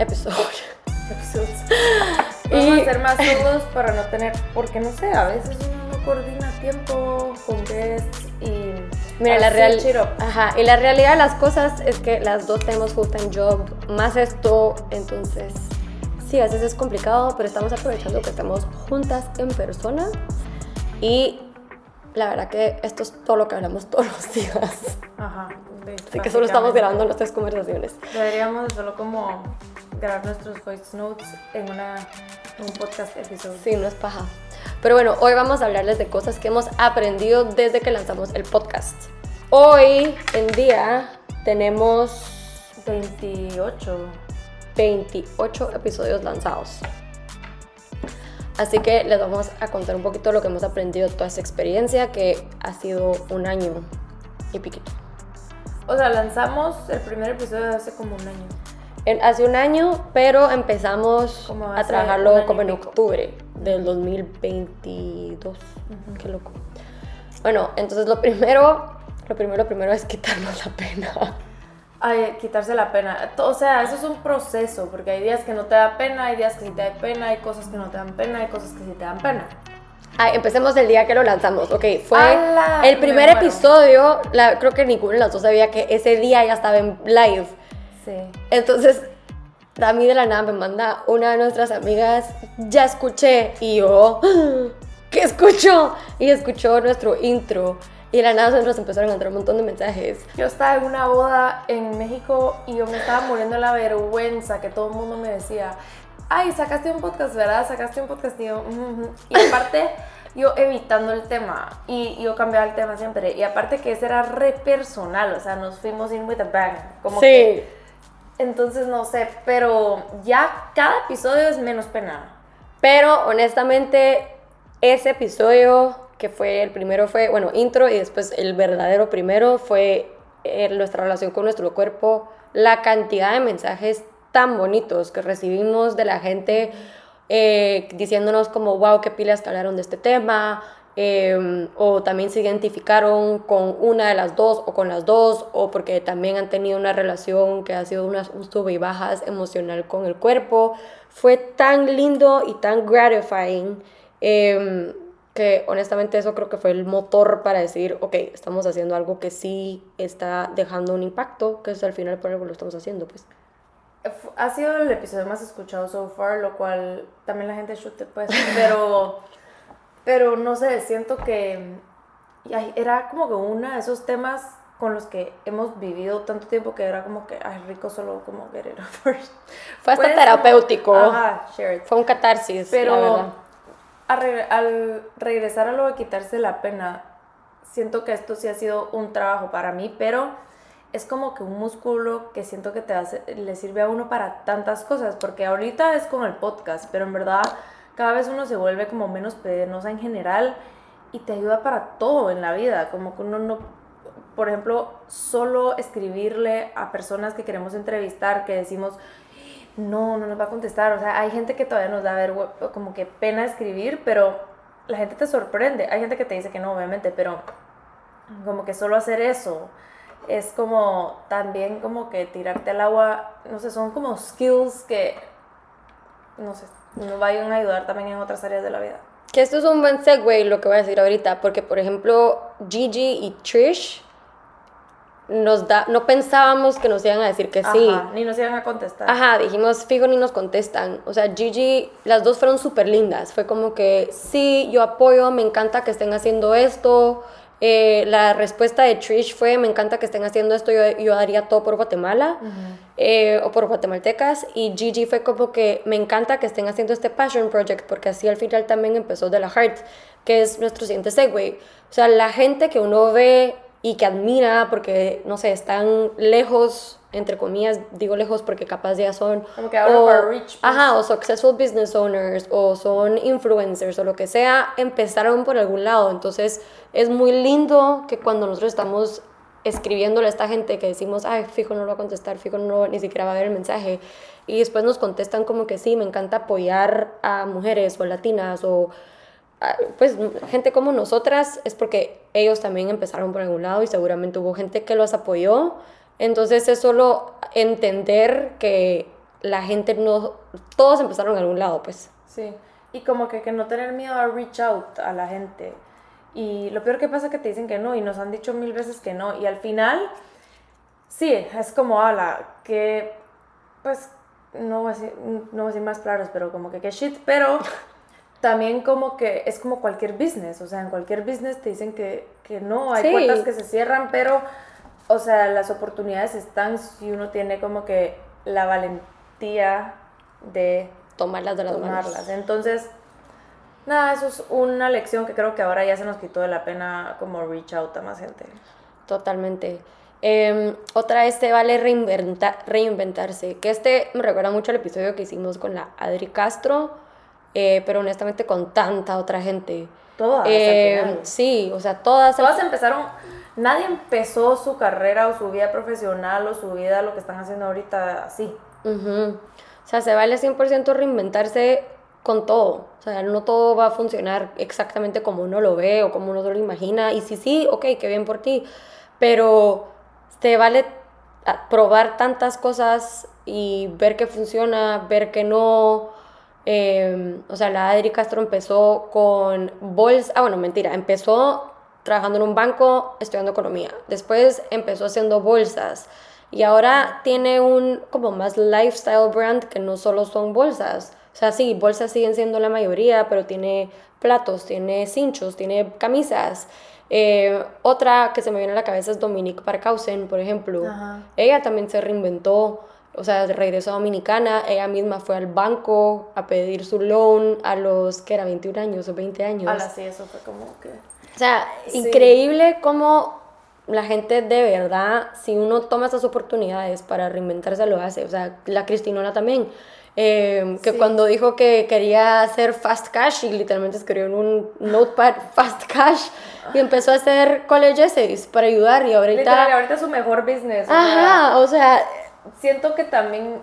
Episode. Episodes. Vamos a hacer más solos para no tener, porque no sé, a veces uno no coordina tiempo con guests y Mira, la real, ajá, y la realidad de las cosas es que las dos tenemos full time job, más esto, entonces sí, a veces es complicado, pero estamos aprovechando que estamos juntas en persona y la verdad que esto es todo lo que hablamos todos los días. Ajá. Así que solo estamos grabando nuestras conversaciones. Deberíamos solo como grabar nuestros voice notes en una un podcast episodio. Sí, no es paja. Pero bueno, hoy vamos a hablarles de cosas que hemos aprendido desde que lanzamos el podcast. Hoy en día tenemos 28. 28 episodios lanzados. Así que les vamos a contar un poquito lo que hemos aprendido toda esa experiencia que ha sido un año y piquito. O sea, lanzamos el primer episodio hace como un año hace un año, pero empezamos a trabajarlo como en octubre del 2022. Qué loco. Bueno, entonces lo primero, lo primero, primero es quitarnos la pena. Ay, quitarse la pena. O sea, eso es un proceso, porque hay días que no te da pena, hay días que sí te da pena, hay cosas que no te dan pena, hay cosas que sí te dan pena. Ay, empecemos el día que lo lanzamos. Ok, fue el primer episodio. creo que ninguno de las dos sabía que ese día ya estaba en live. Sí. Entonces, a mí de la nada me manda una de nuestras amigas, ya escuché, y yo, ¿qué escucho? Y escuchó nuestro intro. Y de la nada nos empezaron a entrar un montón de mensajes. Yo estaba en una boda en México y yo me estaba muriendo la vergüenza que todo el mundo me decía, ay, sacaste un podcast, ¿verdad? Sacaste un podcast. Y yo, y aparte, yo evitando el tema y yo cambiaba el tema siempre. Y aparte que ese era re personal, o sea, nos fuimos in with a bang. Como sí. Entonces no sé, pero ya cada episodio es menos pena. Pero honestamente, ese episodio que fue el primero fue, bueno, intro y después el verdadero primero fue eh, nuestra relación con nuestro cuerpo, la cantidad de mensajes tan bonitos que recibimos de la gente eh, diciéndonos como, wow, qué pilas que hablaron de este tema, Em, o también se identificaron con una de las dos o con las dos, o porque también han tenido una relación que ha sido una, un sube y bajas emocional con el cuerpo. Fue tan lindo y tan gratifying em, que honestamente eso creo que fue el motor para decir, ok, estamos haciendo algo que sí está dejando un impacto, que es al final por algo lo estamos haciendo, pues. Ha sido el episodio más escuchado so far, lo cual también la gente chute, pues, pero... Pero no sé, siento que era como que uno de esos temas con los que hemos vivido tanto tiempo que era como que, ay, rico solo como it Fue hasta pues, terapéutico. Ajá, share Fue un catarsis, Pero al regresar a lo de quitarse la pena, siento que esto sí ha sido un trabajo para mí, pero es como que un músculo que siento que te hace, le sirve a uno para tantas cosas, porque ahorita es con el podcast, pero en verdad cada vez uno se vuelve como menos penosa en general y te ayuda para todo en la vida, como que uno no, por ejemplo, solo escribirle a personas que queremos entrevistar, que decimos, no, no nos va a contestar, o sea, hay gente que todavía nos da como que pena escribir, pero la gente te sorprende, hay gente que te dice que no, obviamente, pero como que solo hacer eso es como también como que tirarte al agua, no sé, son como skills que, no sé, nos vayan a ayudar también en otras áreas de la vida. Que esto es un buen segue lo que voy a decir ahorita, porque por ejemplo Gigi y Trish nos da, no pensábamos que nos iban a decir que sí. Ni nos iban a contestar. Ajá, dijimos, fijo, ni nos contestan. O sea, Gigi, las dos fueron súper lindas. Fue como que, sí, yo apoyo, me encanta que estén haciendo esto. Eh, la respuesta de Trish fue, me encanta que estén haciendo esto, yo, yo haría todo por Guatemala eh, o por guatemaltecas. Y Gigi fue como que, me encanta que estén haciendo este Passion Project, porque así al final también empezó de la Heart, que es nuestro siguiente segue. O sea, la gente que uno ve y que admira porque, no sé, están lejos, entre comillas, digo lejos porque capaz ya son... Como que our reach, pues. Ajá, o successful business owners, o son influencers, o lo que sea, empezaron por algún lado. Entonces, es muy lindo que cuando nosotros estamos escribiéndole a esta gente que decimos, ay, fijo, no lo va a contestar, fijo, no, ni siquiera va a ver el mensaje. Y después nos contestan como que sí, me encanta apoyar a mujeres o latinas o pues gente como nosotras, es porque ellos también empezaron por algún lado y seguramente hubo gente que los apoyó. Entonces es solo entender que la gente no, todos empezaron en algún lado, pues. Sí, y como que, que no tener miedo a reach out a la gente. Y lo peor que pasa es que te dicen que no y nos han dicho mil veces que no. Y al final, sí, es como, ala, que, pues, no voy a decir, no voy a decir más claros, pero como que que shit, pero también como que es como cualquier business, o sea, en cualquier business te dicen que, que no, hay Sí. puertas que se cierran, pero, o sea, las oportunidades están si uno tiene como que la valentía de Tomarlas de las manos. tomarlas. Entonces, nada, eso es una lección que creo que ahora ya se nos quitó de la pena como reach out a más gente. Totalmente. Eh, otra es te vale reinventa- reinventarse, que este me recuerda mucho al episodio que hicimos con la Adri Castro, eh, pero honestamente con tanta otra gente. Todas, al Eh, final. sí, o sea, todas. Todas empezaron, nadie empezó su carrera o su vida profesional o su vida, lo que están haciendo ahorita así. Ujú. O sea, se vale 100% reinventarse con todo. O sea, no todo va a funcionar exactamente como uno lo ve o como uno lo imagina. Y si sí, ok, qué bien por ti. Pero te vale probar tantas cosas y ver que funciona, ver que no. Eh, o sea, la Adri Castro empezó con bolsa. Ah, bueno, mentira. Empezó trabajando en un banco, estudiando economía. Después empezó haciendo bolsas. Y ahora tiene un como más lifestyle brand que no solo son bolsas. O sea, sí, bolsas siguen siendo la mayoría, pero tiene platos, tiene cinchos, tiene camisas. Eh, otra que se me viene a la cabeza es Dominique Parkhausen, por ejemplo. Ajá. Ella también se reinventó, o sea, regresó a Dominicana, ella misma fue al banco a pedir su loan a los, que era 21 años o 20 años. Ala, sí, eso fue como que... O sea, Sí. increíble cómo la gente de verdad, si uno toma esas oportunidades para reinventarse, lo hace. O sea, la Cristinona también. eh, que Sí. cuando dijo que quería hacer fast cash y literalmente escribió en un notepad fast cash y empezó a hacer college essays para ayudar y ahorita... Literal, ahorita es su mejor business. o sea, Ajá, o sea, siento que también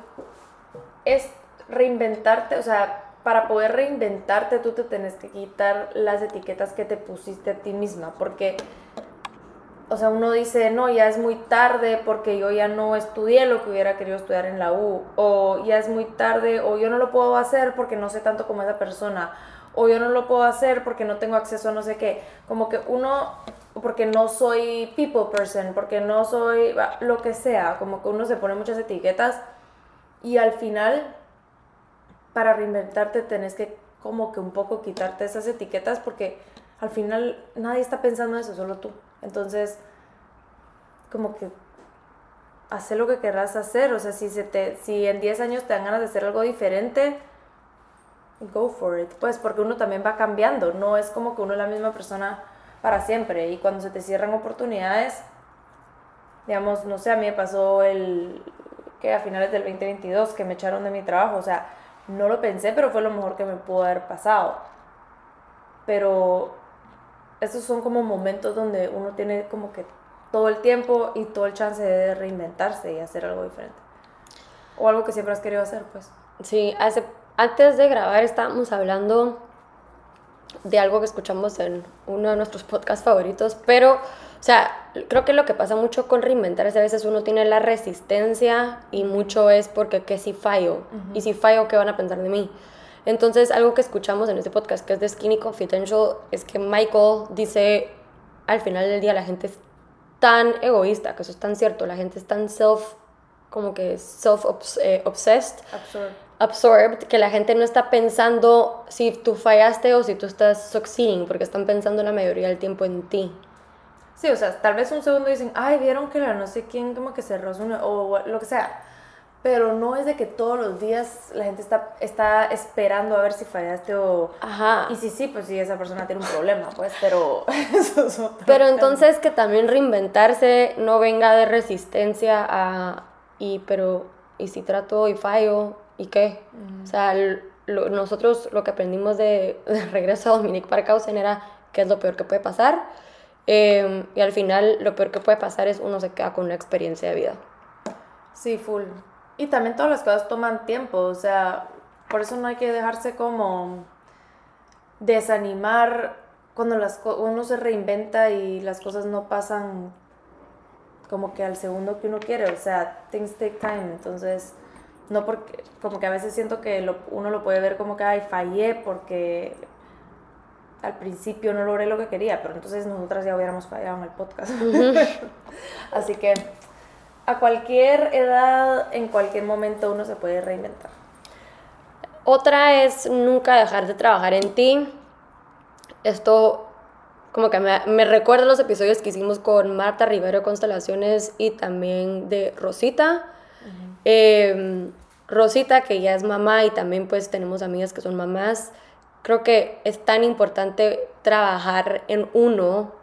es reinventarte, o sea, para poder reinventarte tú te tienes que quitar las etiquetas que te pusiste a ti misma, porque, o sea, uno dice, no, ya es muy tarde porque yo ya no estudié lo que hubiera querido estudiar en la U, o ya es muy tarde, o yo no lo puedo hacer porque no sé tanto como esa persona, o yo no lo puedo hacer porque no tengo acceso a no sé qué, como que uno, porque no soy people person, porque no soy lo que sea, como que uno se pone muchas etiquetas y al final para reinventarte tenés que como que un poco quitarte esas etiquetas porque al final nadie está pensando eso, solo tú. Entonces, como que hacer lo que querrás hacer, o sea, si, se te, si en 10 años te dan ganas de hacer algo diferente, go for it, pues porque uno también va cambiando, no es como que uno es la misma persona para siempre y cuando se te cierran oportunidades, digamos, no sé, a mí me pasó el que a finales del 2022 que me echaron de mi trabajo, o sea, no lo pensé, pero fue lo mejor que me pudo haber pasado. Pero esos son como momentos donde uno tiene como que todo el tiempo y todo el chance de reinventarse y hacer algo diferente. O algo que siempre has querido hacer, pues. Sí, hace, antes de grabar estábamos hablando de algo que escuchamos en uno de nuestros podcasts favoritos, pero, o sea, creo que lo que pasa mucho con reinventarse, a veces uno tiene la resistencia y mucho es porque que si fallo, y si fallo, ¿qué van a pensar de mí? Entonces, algo que escuchamos en este podcast, que es de Skinny Confidential, es que Michael dice, al final del día la gente es tan egoísta, que eso es tan cierto, la gente es tan self, como que self-obsessed, Absurd. Absorbed, que la gente no está pensando si tú fallaste o si tú estás succeeding, porque están pensando la mayoría del tiempo en ti. Sí, o sea, tal vez un segundo dicen, ay, vieron que la no sé quién como que cerró su... o lo que sea. pero no es de que todos los días la gente está, está esperando a ver si fallaste o... Ajá. Y sí, sí, pues sí, esa persona tiene un problema, pues, pero eso es otro Pero tema. entonces que también reinventarse no venga de resistencia a, y pero, ¿y si trato y fallo? ¿Y qué? O sea, lo- nosotros lo que aprendimos de, de regreso a Dominique Parkhausen era qué es lo peor que puede pasar. Eh, y al final lo peor que puede pasar es uno se queda con una experiencia de vida. Sí, full. Y también todas las cosas toman tiempo, o sea, por eso no hay que dejarse como desanimar cuando las uno se reinventa y las cosas no pasan como que al segundo que uno quiere, o sea, things take time, entonces no porque como que a veces siento que lo- uno lo puede ver como que ay, fallé porque al principio no logré lo que quería, pero entonces nosotras ya hubiéramos fallado en el podcast. Así que a cualquier edad, en cualquier momento uno se puede reinventar. Otra es nunca dejar de trabajar en ti. Esto como que me, me recuerda los episodios que hicimos con Marta Rivero Constelaciones y también de Rosita. Eh, Rosita, que ya es mamá y también pues tenemos amigas que son mamás. Creo que es tan importante trabajar en uno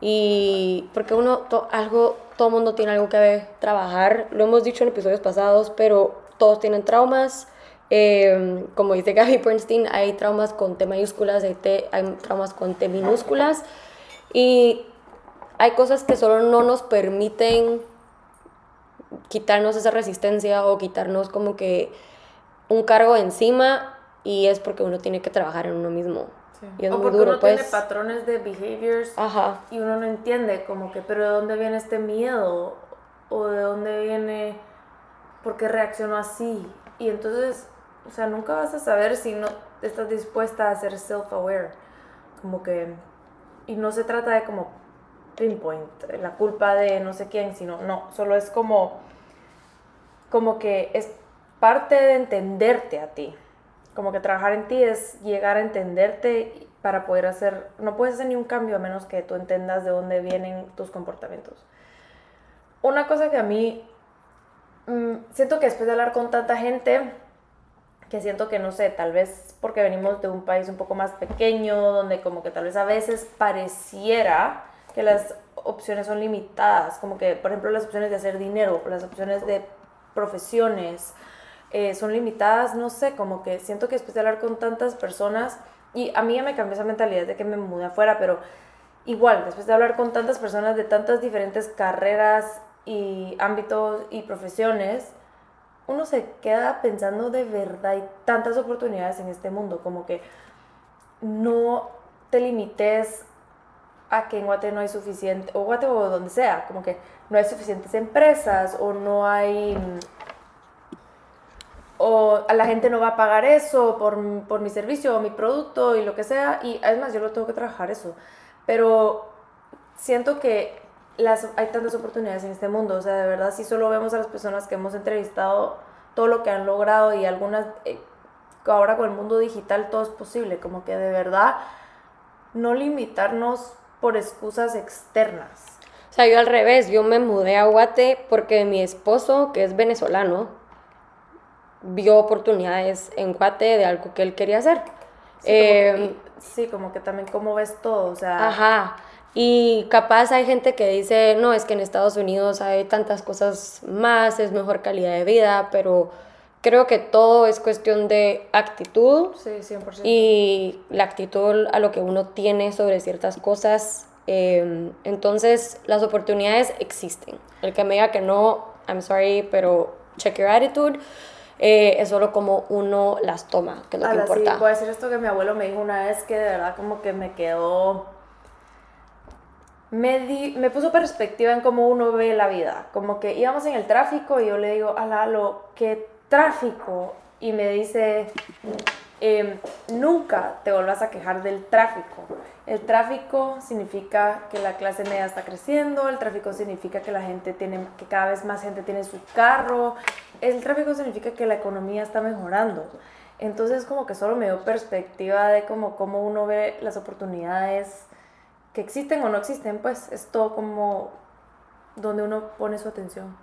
y porque uno, to- algo, todo mundo tiene algo que trabajar, lo hemos dicho en episodios pasados, pero todos tienen traumas. Eh, como dice Gaby Bernstein, hay traumas con T mayúsculas, hay, hay traumas con T minúsculas. Y hay cosas que solo no nos permiten quitarnos esa resistencia o quitarnos como que un cargo encima y es porque uno tiene que trabajar en uno mismo. Y es o muy porque duro, uno pues. tiene patrones de behaviors Ajá. y uno no entiende como que, pero ¿de dónde viene este miedo? ¿O de dónde viene, por qué reacciono así? Y entonces, o sea, nunca vas a saber si no estás dispuesta a ser self-aware. Como que, y no se trata de como la culpa de no sé quién, sino, no, solo es como, como que es parte de entenderte a ti. Como que trabajar en ti es llegar a entenderte para poder hacer, no puedes hacer ni un cambio a menos que tú entendas de dónde vienen tus comportamientos. Una cosa que a mí mm, siento que después de hablar con tanta gente, que siento que no sé, tal vez porque venimos de un país un poco más pequeño, donde como que tal vez a veces pareciera que las opciones son limitadas, como que por ejemplo las opciones de hacer dinero, las opciones de profesiones eh, son limitadas, no sé, como que siento que después de hablar con tantas personas, y a mí ya me cambió esa mentalidad de que me mudé afuera, pero igual, después de hablar con tantas personas de tantas diferentes carreras y ámbitos y profesiones, uno se queda pensando de verdad, hay tantas oportunidades en este mundo, como que no te limites a que en Guate no hay suficiente, o Guate o donde sea, como que no hay suficientes empresas o no hay, o a la gente no va a pagar eso por, por mi servicio o mi producto y lo que sea, y además yo lo tengo que trabajar eso, pero siento que las, hay tantas oportunidades en este mundo, o sea, de verdad, si solo vemos a las personas que hemos entrevistado, todo lo que han logrado y algunas, eh, ahora con el mundo digital todo es posible, como que de verdad no limitarnos por excusas externas. O sea, yo al revés, yo me mudé a Guate porque mi esposo, que es venezolano, vio oportunidades en Guate de algo que él quería hacer. Sí, como que- Eh, y- sí, como que también cómo ves todo, o sea, Ajá. Y capaz hay gente que dice, no, es que en Estados Unidos hay tantas cosas más, es mejor calidad de vida, pero creo que todo es cuestión de actitud sí, 100%. y la actitud a lo que uno tiene sobre ciertas cosas. eh, entonces, las oportunidades existen. El que me diga que no, I'm sorry, pero check your attitude. eh, es solo como uno las toma, que es lo que Ala, sí, importa. voy a decir esto que mi abuelo me dijo una vez que de verdad como que me quedó... Me, di- me puso perspectiva en cómo uno ve la vida. Como que íbamos en el tráfico y yo le digo, Alalo, ¿qué tráfico? Y me dice, em, nunca te vuelvas a quejar del tráfico. El tráfico significa que la clase media está creciendo, el tráfico significa que la gente tiene, que cada vez más gente tiene su carro, el tráfico significa que la economía está mejorando. Entonces como que solo me dio perspectiva de cómo, cómo uno ve las oportunidades que existen o no existen, pues es todo como donde uno pone su atención.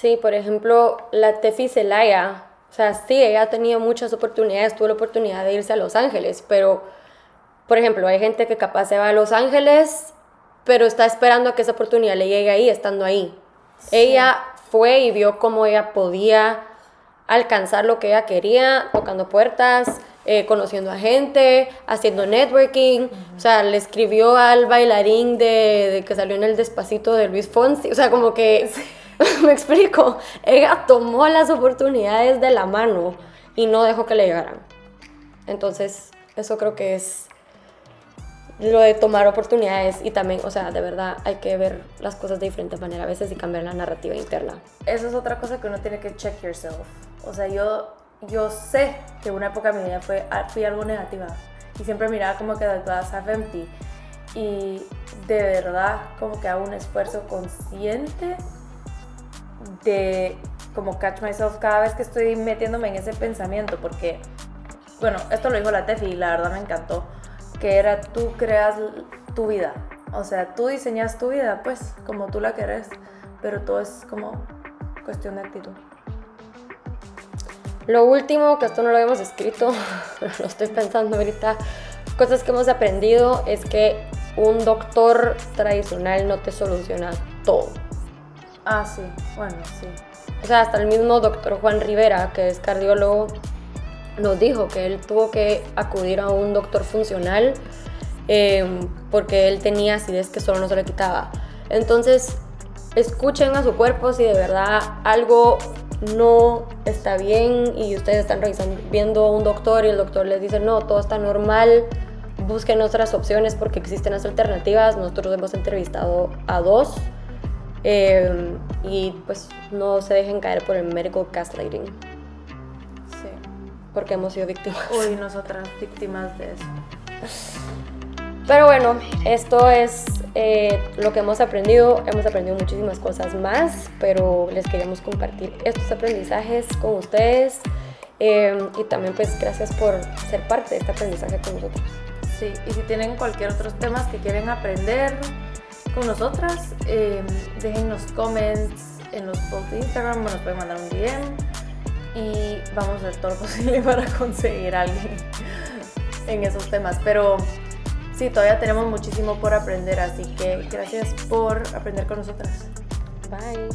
Sí, por ejemplo, la Tefi Celaya, o sea, sí, ella ha tenido muchas oportunidades, tuvo la oportunidad de irse a Los Ángeles, pero, por ejemplo, hay gente que capaz se va a Los Ángeles, pero está esperando a que esa oportunidad le llegue ahí, estando ahí. Ella fue y vio cómo ella podía alcanzar lo que ella quería, tocando puertas, eh, conociendo a gente, haciendo networking. O sea, le escribió al bailarín de, que salió en el despacito de Luis Fonsi. O sea, como que, me explico, ella tomó las oportunidades de la mano y no dejó que le llegaran. Entonces, eso creo que es lo de tomar oportunidades y también, o sea, de verdad hay que ver las cosas de diferente manera a veces y cambiar la narrativa interna. Eso es otra cosa que uno tiene que check yourself. O sea, yo, yo sé que una época de mi vida fue, fui algo negativa y siempre miraba como que the glass half empty y de verdad como que hago un esfuerzo consciente de como catch myself cada vez que estoy metiéndome en ese pensamiento porque bueno, esto lo dijo la Tefi y la verdad me encantó que era tú creas tu vida. O sea, tú diseñas tu vida, pues, como tú la querés, pero todo es como cuestión de actitud. Lo último, que esto no lo habíamos escrito, lo estoy pensando ahorita, cosas que hemos aprendido es que un doctor tradicional no te soluciona todo. Ah, sí, bueno, sí. O sea, hasta el mismo doctor Juan Rivera, que es cardiólogo, nos dijo que él tuvo que acudir a un doctor funcional eh, porque él tenía acidez que solo no se le quitaba. Entonces, escuchen a su cuerpo si de verdad algo no está bien y ustedes están revisando, viendo a un doctor y el doctor les dice no, todo está normal, busquen otras opciones porque existen las alternativas. Nosotros hemos entrevistado a dos eh, y pues no se dejen caer por el medical gaslighting porque hemos sido víctimas. Uy, nosotras víctimas de eso. Pero bueno, esto es eh, lo que hemos aprendido. Hemos aprendido muchísimas cosas más, pero les queremos compartir estos aprendizajes con ustedes. Eh, y también pues gracias por ser parte de este aprendizaje con nosotros. Sí, y si tienen cualquier otros temas que quieren aprender con nosotras, eh, dejen los comments en los posts de Instagram o nos pueden mandar un DM y vamos a hacer todo lo posible para conseguir a alguien en esos temas. Pero sí, todavía tenemos muchísimo por aprender, así que gracias por aprender con nosotras. Bye.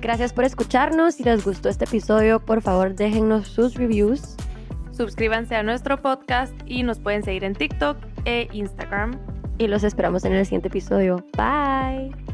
Gracias por escucharnos. Si les gustó este episodio, por favor déjennos sus reviews. Suscríbanse a nuestro podcast y nos pueden seguir en TikTok e Instagram. Y los esperamos en el siguiente episodio. Bye.